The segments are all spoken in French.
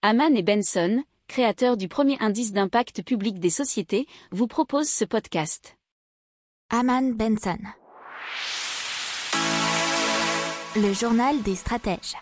Haman et Benson, créateurs du premier indice d'impact public des sociétés, vous proposent ce podcast. Haman Benson. Le journal des stratèges.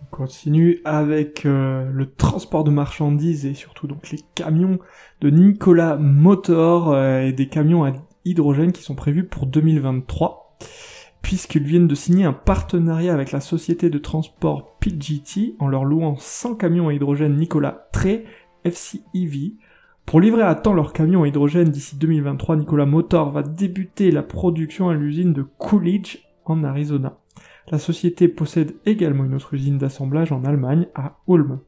On continue avec euh, le transport de marchandises et surtout donc les camions de Nicolas Motor euh, et des camions à hydrogène qui sont prévus pour 2023 puisqu'ils viennent de signer un partenariat avec la société de transport PGT en leur louant 100 camions à hydrogène Nicolas Trey FCEV. Pour livrer à temps leurs camions à hydrogène d'ici 2023, Nicolas Motor va débuter la production à l'usine de Coolidge en Arizona. La société possède également une autre usine d'assemblage en Allemagne, à Ulm.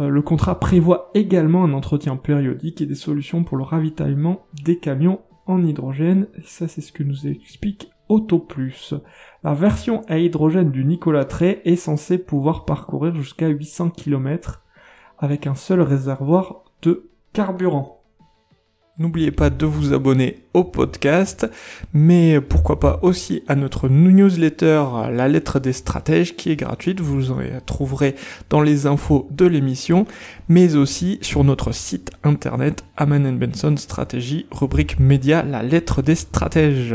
Euh, le contrat prévoit également un entretien périodique et des solutions pour le ravitaillement des camions en hydrogène. Ça, c'est ce que nous explique AutoPlus. La version à hydrogène du Nicolas Trey est censée pouvoir parcourir jusqu'à 800 km avec un seul réservoir de carburant. N'oubliez pas de vous abonner au podcast, mais pourquoi pas aussi à notre newsletter La lettre des stratèges qui est gratuite, vous en trouverez dans les infos de l'émission, mais aussi sur notre site internet Aman Benson Stratégie, rubrique média La lettre des stratèges.